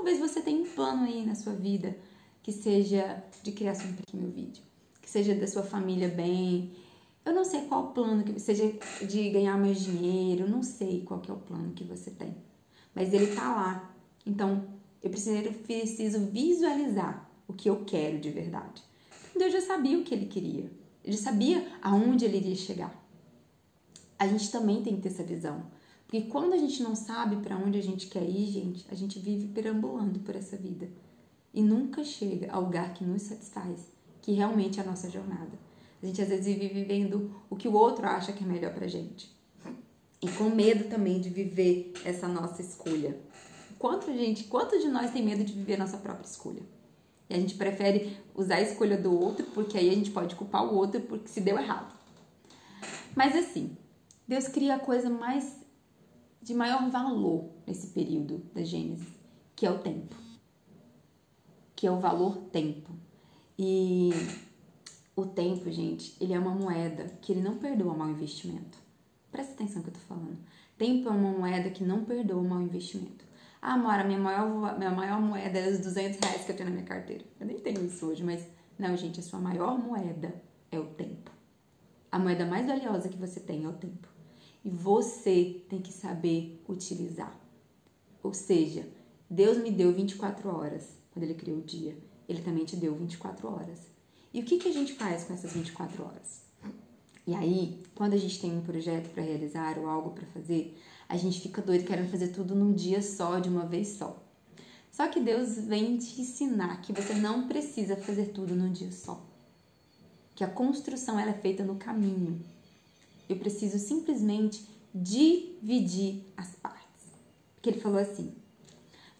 Talvez você tenha um plano aí na sua vida que seja de criação um meu vídeo, que seja da sua família bem. Eu não sei qual plano que seja de ganhar mais dinheiro, não sei qual que é o plano que você tem. Mas ele tá lá. Então, eu preciso, visualizar o que eu quero de verdade. Deus já sabia o que ele queria. Ele sabia aonde ele iria chegar. A gente também tem que ter essa visão. Porque quando a gente não sabe para onde a gente quer ir, gente, a gente vive perambulando por essa vida e nunca chega ao lugar que nos satisfaz, que realmente é a nossa jornada. A gente às vezes vive vivendo o que o outro acha que é melhor pra gente. E com medo também de viver essa nossa escolha. Quanto gente, quanto de nós tem medo de viver a nossa própria escolha? E a gente prefere usar a escolha do outro, porque aí a gente pode culpar o outro porque se deu errado. Mas assim, Deus cria a coisa mais de maior valor nesse período da Gênesis, que é o tempo. Que é o valor tempo. E o tempo, gente, ele é uma moeda que ele não perdoa mau investimento. Presta atenção no que eu tô falando. Tempo é uma moeda que não perdoa mau investimento. Ah, Mora, minha maior, minha maior moeda é os 200 reais que eu tenho na minha carteira. Eu nem tenho isso hoje, mas não, gente, a sua maior moeda é o tempo. A moeda mais valiosa que você tem é o tempo. E você tem que saber utilizar. Ou seja, Deus me deu 24 horas quando Ele criou o dia. Ele também te deu 24 horas. E o que, que a gente faz com essas 24 horas? E aí, quando a gente tem um projeto para realizar ou algo para fazer, a gente fica doido querendo fazer tudo num dia só, de uma vez só. Só que Deus vem te ensinar que você não precisa fazer tudo num dia só. Que a construção ela é feita no caminho. Eu preciso simplesmente dividir as partes. Porque ele falou assim: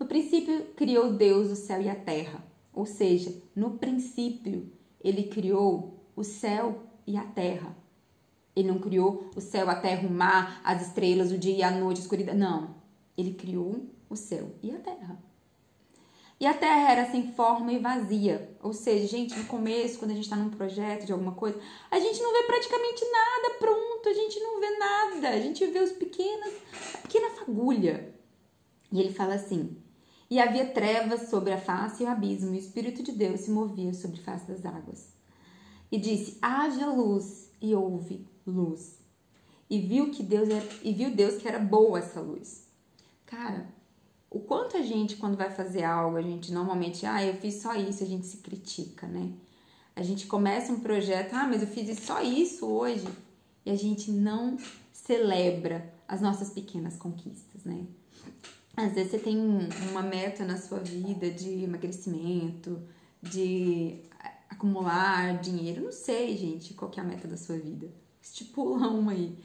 No princípio criou Deus o céu e a terra. Ou seja, no princípio ele criou o céu e a terra. Ele não criou o céu, a terra, o mar, as estrelas, o dia e a noite, a escuridão. Não. Ele criou o céu e a terra. E a terra era sem forma e vazia. Ou seja, gente, no começo, quando a gente está num projeto de alguma coisa, a gente não vê praticamente nada pronto, a gente não vê nada. A gente vê os pequenos, a pequena fagulha. E ele fala assim: E havia trevas sobre a face e o abismo, e o Espírito de Deus se movia sobre a face das águas. E disse: Haja luz, e houve luz. E viu que Deus era, e viu Deus que era boa essa luz. Cara, o quanto a gente quando vai fazer algo, a gente normalmente, ah, eu fiz só isso, a gente se critica, né? A gente começa um projeto, ah, mas eu fiz só isso hoje, e a gente não celebra as nossas pequenas conquistas, né? Às vezes você tem uma meta na sua vida de emagrecimento, de acumular dinheiro, não sei, gente, qual é a meta da sua vida estipula uma aí.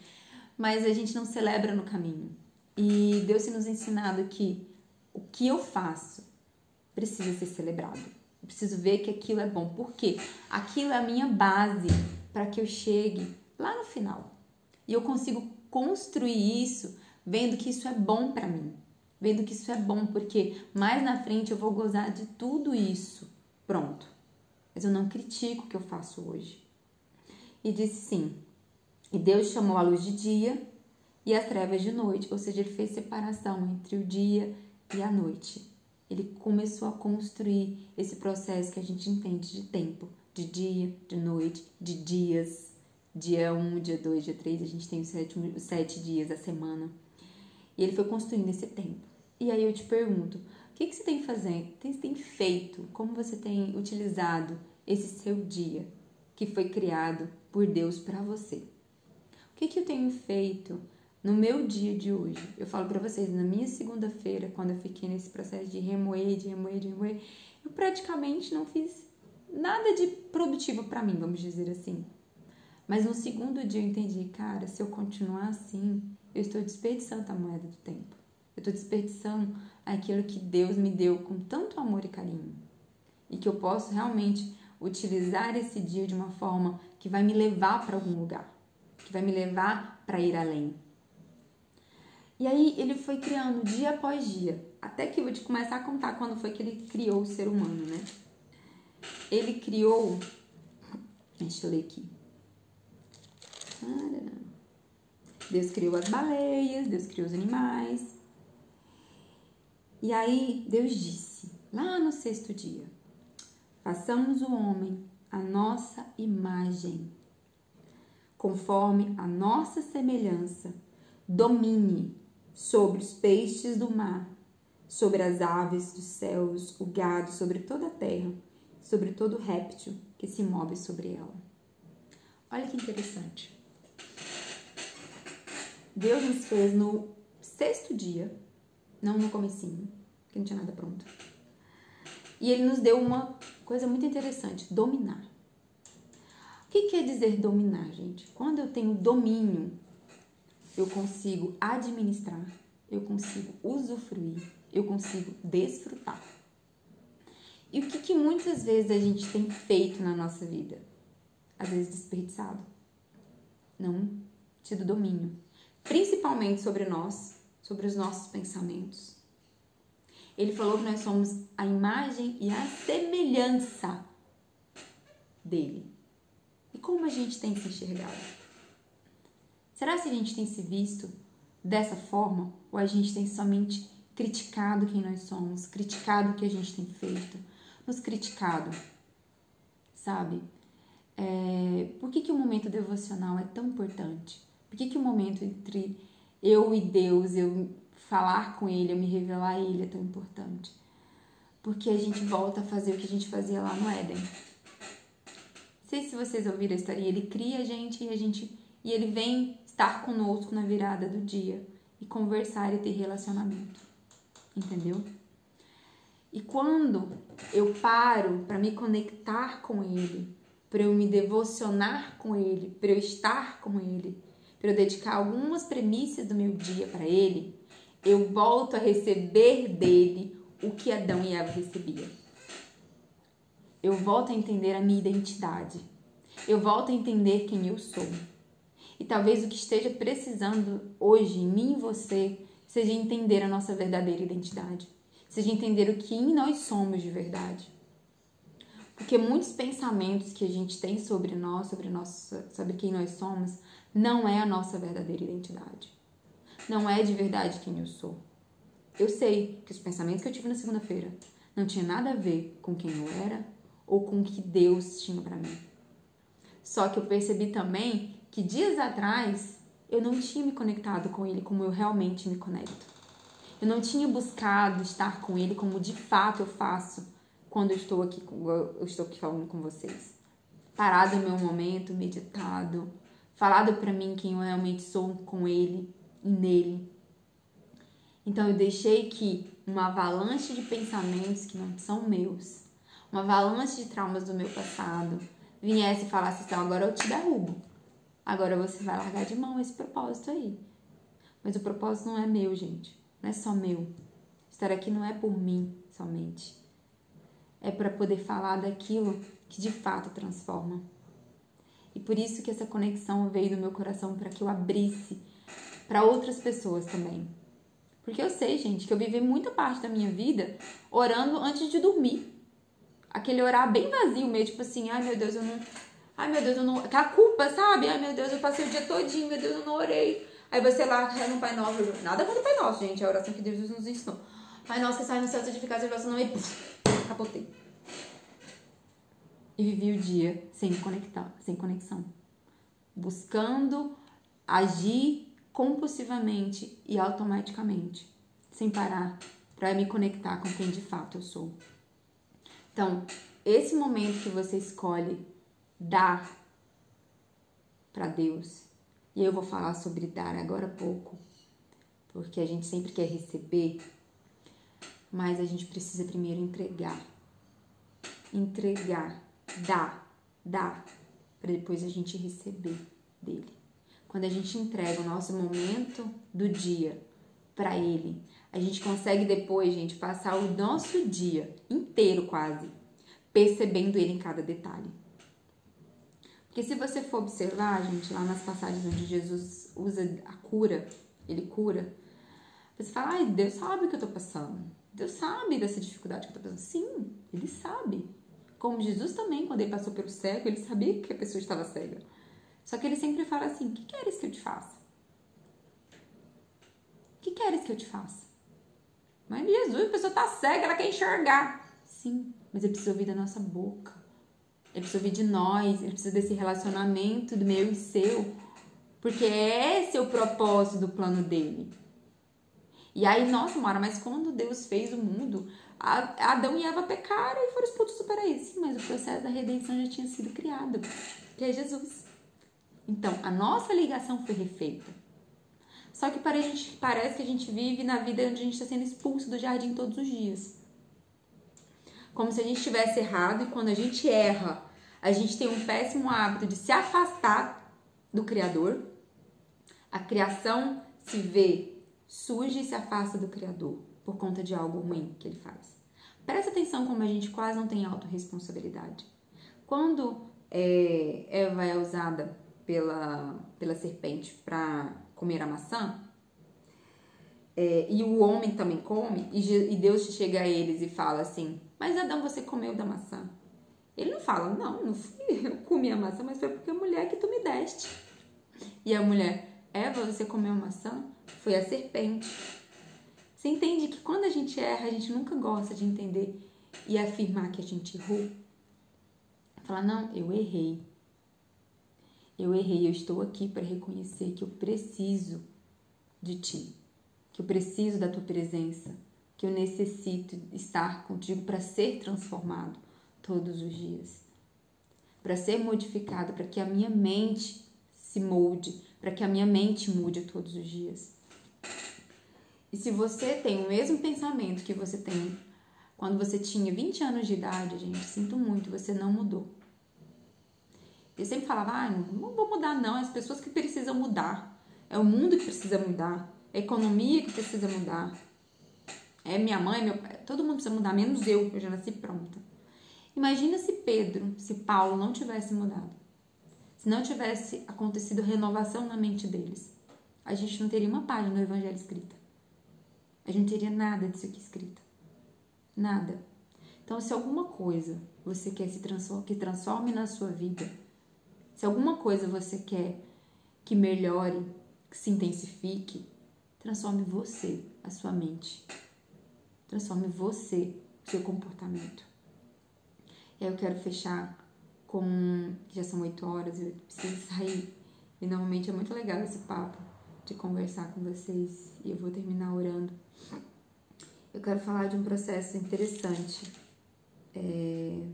Mas a gente não celebra no caminho. E Deus tem nos ensinado que o que eu faço precisa ser celebrado. Eu preciso ver que aquilo é bom. porque Aquilo é a minha base para que eu chegue lá no final. E eu consigo construir isso vendo que isso é bom para mim. Vendo que isso é bom, porque mais na frente eu vou gozar de tudo isso. Pronto. Mas eu não critico o que eu faço hoje. E disse sim, e Deus chamou a luz de dia e as trevas de noite, ou seja, ele fez separação entre o dia e a noite. Ele começou a construir esse processo que a gente entende de tempo, de dia, de noite, de dias. Dia 1, um, dia 2, dia 3, a gente tem os sete, os sete dias da semana. E ele foi construindo esse tempo. E aí eu te pergunto, o que, que você tem fazendo? O que você tem feito? Como você tem utilizado esse seu dia que foi criado por Deus para você? O que, que eu tenho feito no meu dia de hoje? Eu falo para vocês, na minha segunda-feira, quando eu fiquei nesse processo de remoer, de remoer, de remoer, eu praticamente não fiz nada de produtivo para mim, vamos dizer assim. Mas no segundo dia eu entendi, cara, se eu continuar assim, eu estou desperdiçando a moeda do tempo. Eu estou desperdiçando aquilo que Deus me deu com tanto amor e carinho. E que eu posso realmente utilizar esse dia de uma forma que vai me levar para algum lugar que vai me levar para ir além. E aí ele foi criando dia após dia, até que eu vou te começar a contar quando foi que ele criou o ser humano, né? Ele criou, deixa eu ler aqui. Deus criou as baleias, Deus criou os animais. E aí Deus disse, lá no sexto dia: façamos o homem a nossa imagem, conforme a nossa semelhança, domine sobre os peixes do mar, sobre as aves dos céus, o gado, sobre toda a terra, sobre todo réptil que se move sobre ela. Olha que interessante. Deus nos fez no sexto dia, não no comecinho, que não tinha nada pronto. E ele nos deu uma coisa muito interessante, dominar. O que quer dizer dominar, gente? Quando eu tenho domínio, eu consigo administrar, eu consigo usufruir, eu consigo desfrutar. E o que, que muitas vezes a gente tem feito na nossa vida? Às vezes desperdiçado. Não tido domínio. Principalmente sobre nós, sobre os nossos pensamentos. Ele falou que nós somos a imagem e a semelhança dele. E como a gente tem se enxergado? Será que a gente tem se visto dessa forma ou a gente tem somente criticado quem nós somos, criticado o que a gente tem feito, nos criticado, sabe? É, por que, que o momento devocional é tão importante? Por que, que o momento entre eu e Deus, eu falar com Ele, eu me revelar a Ele é tão importante? Porque a gente volta a fazer o que a gente fazia lá no Éden. Não sei se vocês ouviram a história, ele cria a gente e a gente e ele vem estar conosco na virada do dia e conversar e ter relacionamento. Entendeu? E quando eu paro para me conectar com ele, para eu me devocionar com ele, para eu estar com ele, para eu dedicar algumas premissas do meu dia para ele, eu volto a receber dele o que Adão e Eva recebiam. Eu volto a entender a minha identidade. Eu volto a entender quem eu sou. E talvez o que esteja precisando hoje em mim e você seja entender a nossa verdadeira identidade, seja entender o que nós somos de verdade. Porque muitos pensamentos que a gente tem sobre nós, sobre, nossa, sobre quem nós somos, não é a nossa verdadeira identidade. Não é de verdade quem eu sou. Eu sei que os pensamentos que eu tive na segunda-feira não tinha nada a ver com quem eu era ou com o que Deus tinha para mim. Só que eu percebi também que dias atrás eu não tinha me conectado com ele como eu realmente me conecto. Eu não tinha buscado estar com ele como de fato eu faço quando eu estou aqui, eu estou aqui falando com vocês. Parado no meu momento, meditado, falado para mim quem eu realmente sou com ele e nele. Então eu deixei que uma avalanche de pensamentos que não são meus, uma avalanche de traumas do meu passado, viesse e falasse assim: agora eu te derrubo. Agora você vai largar de mão esse propósito aí. Mas o propósito não é meu, gente. Não é só meu. Estar aqui não é por mim somente. É para poder falar daquilo que de fato transforma. E por isso que essa conexão veio do meu coração para que eu abrisse para outras pessoas também. Porque eu sei, gente, que eu vivi muita parte da minha vida orando antes de dormir. Aquele orar bem vazio mesmo, tipo assim, ai meu Deus, eu não, Ai, meu Deus, eu não. Aquela culpa, sabe? Ai, meu Deus, eu passei o dia todinho, meu Deus, eu não orei. Aí você lá reza no Pai Nosso. Nada contra o Pai Nosso, gente. É a oração que Deus nos ensinou. Pai Nosso que sai no céu, santificado seja o vosso nome. E capotei. E vivi o dia sem conectar, sem conexão. Buscando agir compulsivamente e automaticamente, sem parar para me conectar com quem de fato eu sou. Então, esse momento que você escolhe dar para Deus. E eu vou falar sobre dar agora pouco, porque a gente sempre quer receber, mas a gente precisa primeiro entregar. Entregar, dar, dar, para depois a gente receber dele. Quando a gente entrega o nosso momento do dia para ele, a gente consegue depois, gente, passar o nosso dia inteiro quase percebendo ele em cada detalhe. Porque se você for observar, gente, lá nas passagens onde Jesus usa a cura, ele cura, você fala, ai, Deus sabe o que eu tô passando. Deus sabe dessa dificuldade que eu tô passando. Sim, ele sabe. Como Jesus também, quando ele passou pelo cego, ele sabia que a pessoa estava cega. Só que ele sempre fala assim: O que queres que eu te faça? O que queres que eu te faça? Mas Jesus, a pessoa tá cega, ela quer enxergar. Sim, mas ele precisa ouvir da nossa boca. Ele precisa ouvir de nós, ele precisa desse relacionamento do meu e seu. Porque esse é o propósito do plano dele. E aí, nossa, Mara, mas quando Deus fez o mundo, Adão e Eva pecaram e foram expulsos do paraíso. Mas o processo da redenção já tinha sido criado, que é Jesus. Então, a nossa ligação foi refeita. Só que para a gente, parece que a gente vive na vida onde a gente está sendo expulso do jardim todos os dias. Como se a gente tivesse errado e quando a gente erra, a gente tem um péssimo hábito de se afastar do Criador. A criação se vê suja e se afasta do Criador por conta de algo ruim que ele faz. Presta atenção como a gente quase não tem autorresponsabilidade. Quando é, Eva é usada pela, pela serpente para comer a maçã, é, e o homem também come, e, e Deus chega a eles e fala assim: Mas Adão, você comeu da maçã? Ele não fala: Não, não fui eu comi a maçã, mas foi porque a mulher que tu me deste. E a mulher: Eva, você comeu a maçã? Foi a serpente. Você entende que quando a gente erra, a gente nunca gosta de entender e afirmar que a gente errou? Falar, não, eu errei. Eu errei, eu estou aqui para reconhecer que eu preciso de ti, que eu preciso da tua presença, que eu necessito estar contigo para ser transformado todos os dias, para ser modificado, para que a minha mente se molde, para que a minha mente mude todos os dias. E se você tem o mesmo pensamento que você tem quando você tinha 20 anos de idade, gente, sinto muito, você não mudou. Eu sempre falava, ah, não vou mudar não, é as pessoas que precisam mudar. É o mundo que precisa mudar, é a economia que precisa mudar. É minha mãe, meu pai, todo mundo precisa mudar, menos eu, eu já nasci pronta. Imagina se Pedro, se Paulo não tivesse mudado. Se não tivesse acontecido renovação na mente deles. A gente não teria uma página do evangelho escrita. A gente teria nada disso aqui escrito. Nada. Então, se alguma coisa você quer se transform que transforme na sua vida, se alguma coisa você quer que melhore, que se intensifique, transforme você, a sua mente. Transforme você, o seu comportamento. Eu quero fechar com. Já são oito horas, eu preciso sair. E normalmente é muito legal esse papo de conversar com vocês. E eu vou terminar orando eu quero falar de um processo interessante. É,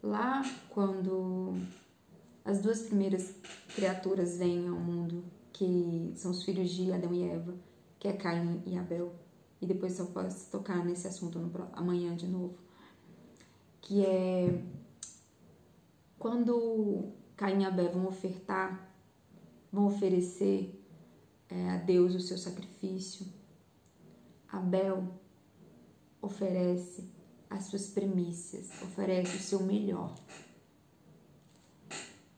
lá, quando as duas primeiras criaturas vêm ao mundo, que são os filhos de Adão e Eva, que é Caim e Abel, e depois só posso tocar nesse assunto no, amanhã de novo, que é quando Caim e Abel vão ofertar, vão oferecer é, a Deus o seu sacrifício, Abel oferece as suas primícias, oferece o seu melhor.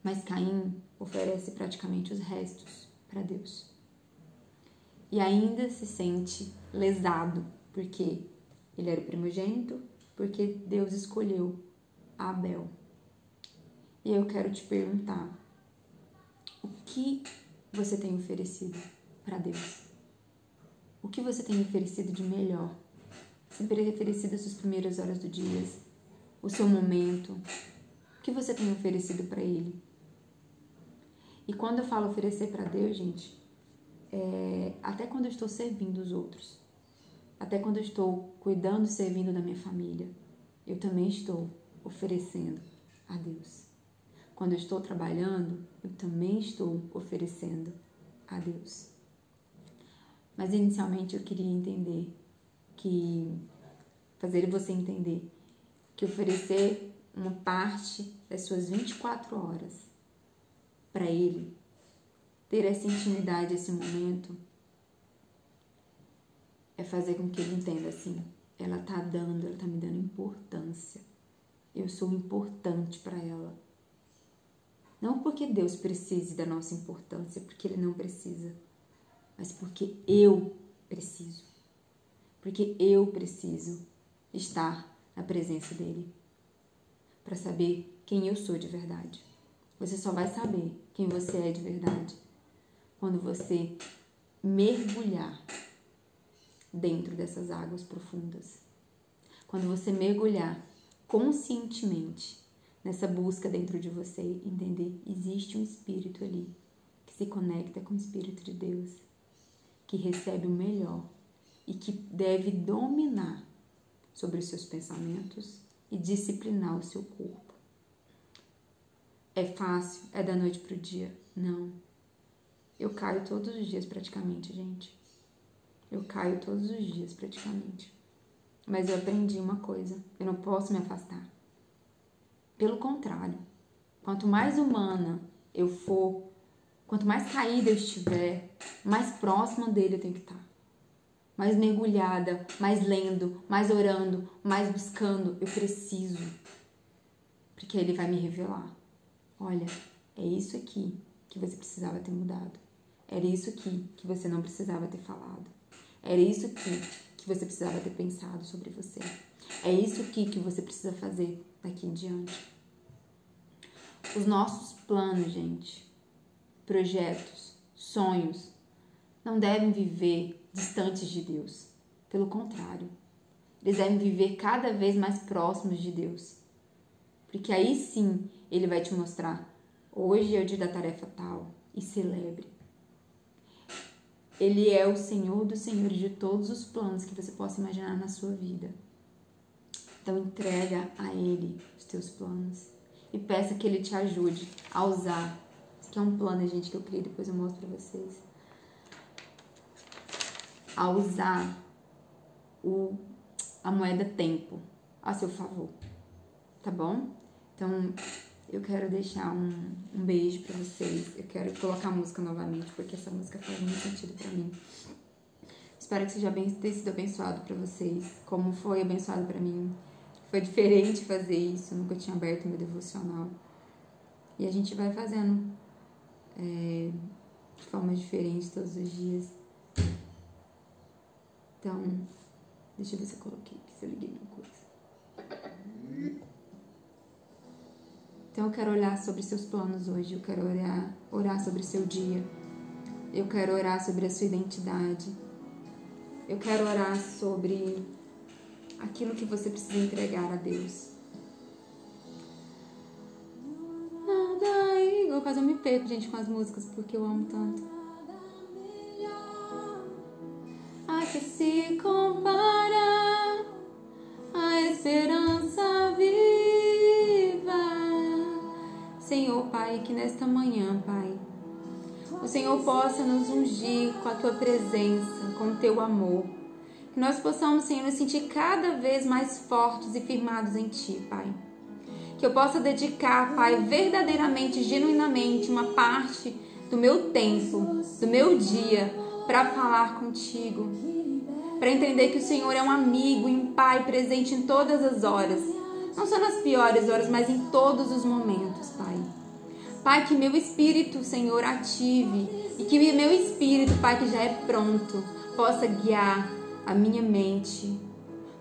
Mas Caim oferece praticamente os restos para Deus. E ainda se sente lesado, porque ele era o primogênito, porque Deus escolheu Abel. E eu quero te perguntar: o que você tem oferecido para Deus? O que você tem oferecido de melhor? Sempre oferecido as suas primeiras horas do dia, o seu momento. O que você tem oferecido para Ele? E quando eu falo oferecer para Deus, gente, é, até quando eu estou servindo os outros, até quando eu estou cuidando, servindo da minha família, eu também estou oferecendo a Deus. Quando eu estou trabalhando, eu também estou oferecendo a Deus. Mas inicialmente eu queria entender que fazer você entender que oferecer uma parte das suas 24 horas para ele, ter essa intimidade, esse momento, é fazer com que ele entenda assim, ela tá dando, ela tá me dando importância. Eu sou importante para ela. Não porque Deus precise da nossa importância, porque ele não precisa mas porque eu preciso. Porque eu preciso estar na presença dele para saber quem eu sou de verdade. Você só vai saber quem você é de verdade quando você mergulhar dentro dessas águas profundas. Quando você mergulhar conscientemente nessa busca dentro de você, entender existe um espírito ali que se conecta com o espírito de Deus, que recebe o melhor e que deve dominar sobre os seus pensamentos e disciplinar o seu corpo. É fácil? É da noite para o dia? Não. Eu caio todos os dias praticamente, gente. Eu caio todos os dias praticamente. Mas eu aprendi uma coisa: eu não posso me afastar. Pelo contrário, quanto mais humana eu for, quanto mais caída eu estiver, mais próxima dele eu tenho que estar. Mais mergulhada, mais lendo, mais orando, mais buscando. Eu preciso. Porque ele vai me revelar. Olha, é isso aqui que você precisava ter mudado. Era isso aqui que você não precisava ter falado. Era isso aqui que você precisava ter pensado sobre você. É isso aqui que você precisa fazer daqui em diante. Os nossos planos, gente, projetos, sonhos, não devem viver distantes de Deus. Pelo contrário, eles devem viver cada vez mais próximos de Deus. Porque aí sim ele vai te mostrar: hoje é o dia da tarefa tal, e celebre. Ele é o Senhor dos Senhores de todos os planos que você possa imaginar na sua vida. Então entrega a Ele os teus planos e peça que Ele te ajude a usar. Isso aqui é um plano, gente, que eu criei, depois eu mostro pra vocês. A usar o, a moeda tempo a seu favor, tá bom? Então, eu quero deixar um, um beijo para vocês. Eu quero colocar a música novamente, porque essa música faz muito sentido para mim. Espero que seja bem, tenha sido abençoado para vocês, como foi abençoado para mim. Foi diferente fazer isso, eu nunca tinha aberto meu devocional. E a gente vai fazendo é, de forma diferente todos os dias. Então, deixa eu ver se eu coloquei, se eu liguei minha coisa. Então eu quero olhar sobre seus planos hoje, eu quero orar, orar sobre seu dia. Eu quero orar sobre a sua identidade. Eu quero orar sobre aquilo que você precisa entregar a Deus. Nada igual, quase eu me perco, gente, com as músicas, porque eu amo tanto. Pai, que nesta manhã, Pai, o Senhor possa nos ungir com a tua presença, com o teu amor. Que nós possamos, Senhor, nos sentir cada vez mais fortes e firmados em Ti, Pai. Que eu possa dedicar, Pai, verdadeiramente, genuinamente, uma parte do meu tempo, do meu dia, para falar contigo. Para entender que o Senhor é um amigo e um Pai presente em todas as horas não só nas piores horas, mas em todos os momentos, Pai. Pai, que meu espírito, Senhor, ative e que meu espírito, Pai, que já é pronto, possa guiar a minha mente,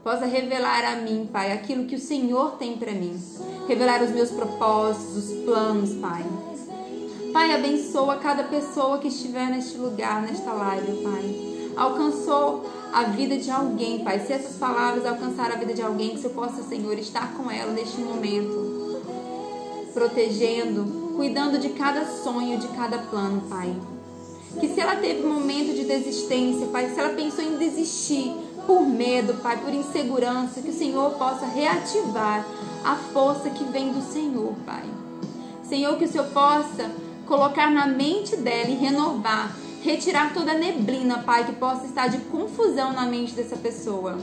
possa revelar a mim, Pai, aquilo que o Senhor tem para mim, revelar os meus propósitos, os planos, Pai. Pai, abençoa cada pessoa que estiver neste lugar, nesta live, Pai. Alcançou a vida de alguém, Pai. Se essas palavras alcançarem a vida de alguém, que você possa, Senhor, estar com ela neste momento, protegendo, cuidando de cada sonho, de cada plano, Pai. Que se ela teve um momento de desistência, Pai, se ela pensou em desistir por medo, Pai, por insegurança, que o Senhor possa reativar a força que vem do Senhor, Pai. Senhor, que o Senhor possa colocar na mente dela e renovar retirar toda a neblina, Pai, que possa estar de confusão na mente dessa pessoa.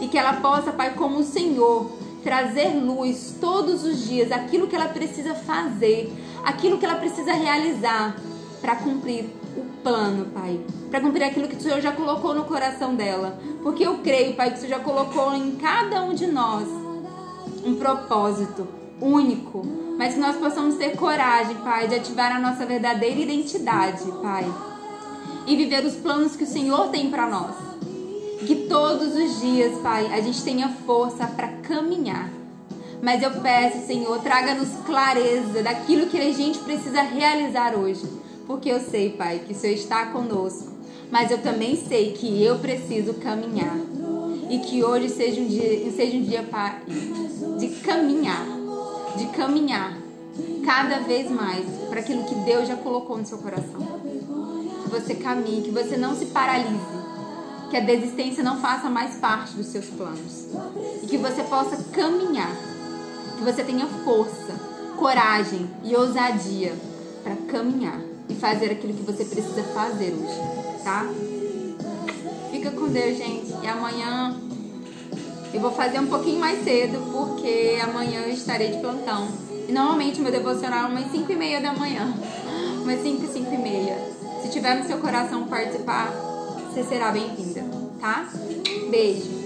E que ela possa, Pai, como o Senhor, trazer luz todos os dias, aquilo que ela precisa fazer, aquilo que ela precisa realizar para cumprir o plano, Pai. Para cumprir aquilo que o Senhor já colocou no coração dela. Porque eu creio, Pai, que o Senhor já colocou em cada um de nós um propósito único. Mas que nós possamos ter coragem, Pai, de ativar a nossa verdadeira identidade, Pai e viver os planos que o Senhor tem para nós. Que todos os dias, Pai, a gente tenha força para caminhar. Mas eu peço, Senhor, traga-nos clareza daquilo que a gente precisa realizar hoje. Porque eu sei, Pai, que o Senhor está conosco. Mas eu também sei que eu preciso caminhar. E que hoje seja um dia, seja um dia de caminhar. De caminhar cada vez mais para aquilo que Deus já colocou no seu coração. Que você caminhe, que você não se paralise. Que a desistência não faça mais parte dos seus planos. E que você possa caminhar. Que você tenha força, coragem e ousadia para caminhar e fazer aquilo que você precisa fazer hoje, tá? Fica com Deus, gente. E amanhã eu vou fazer um pouquinho mais cedo, porque amanhã eu estarei de plantão. E normalmente meu devocional é umas 5 e meia da manhã. Umas 5, 5 e meia. Se tiver no seu coração participar, você será bem-vinda, tá? Beijo.